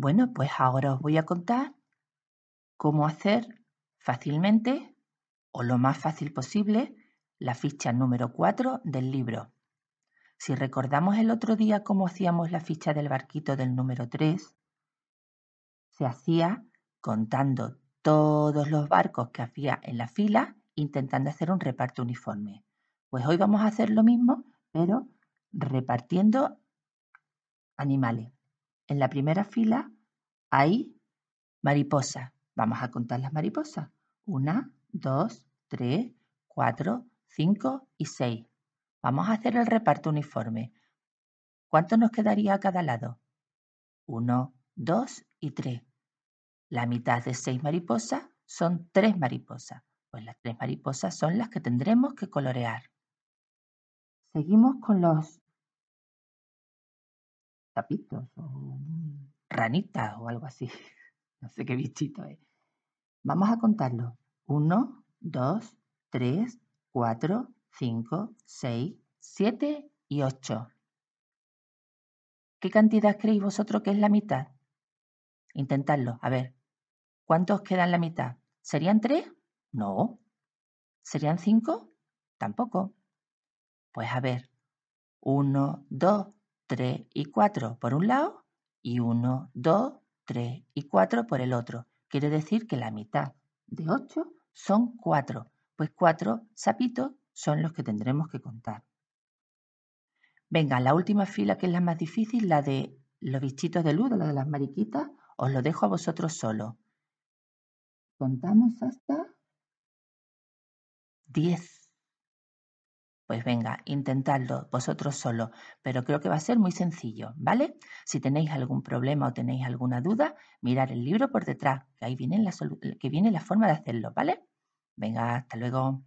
Bueno, pues ahora os voy a contar cómo hacer fácilmente o lo más fácil posible la ficha número 4 del libro. Si recordamos el otro día cómo hacíamos la ficha del barquito del número 3, se hacía contando todos los barcos que había en la fila, intentando hacer un reparto uniforme. Pues hoy vamos a hacer lo mismo, pero repartiendo animales. En la primera fila hay mariposas. Vamos a contar las mariposas. Una, dos, tres, cuatro, cinco y seis. Vamos a hacer el reparto uniforme. ¿Cuánto nos quedaría a cada lado? Uno, dos y tres. La mitad de seis mariposas son tres mariposas. Pues las tres mariposas son las que tendremos que colorear. Seguimos con los tapitos o ranitas o algo así. No sé qué bichito es. Vamos a contarlo. Uno, dos, tres, cuatro, cinco, seis, siete y ocho. ¿Qué cantidad creéis vosotros que es la mitad? Intentadlo. A ver. ¿Cuántos quedan la mitad? ¿Serían tres? No. ¿Serían cinco? Tampoco. Pues a ver. Uno, dos, tres y cuatro por un lado y uno, dos, tres y cuatro por el otro. Quiere decir que la mitad de ocho son cuatro. Pues cuatro sapitos son los que tendremos que contar. Venga, la última fila que es la más difícil, la de los bichitos de luz, la de las mariquitas, os lo dejo a vosotros solo. Contamos hasta 10. Pues venga, intentadlo vosotros solo, pero creo que va a ser muy sencillo, ¿vale? Si tenéis algún problema o tenéis alguna duda, mirar el libro por detrás, que ahí que viene la forma de hacerlo, ¿vale? Venga, hasta luego.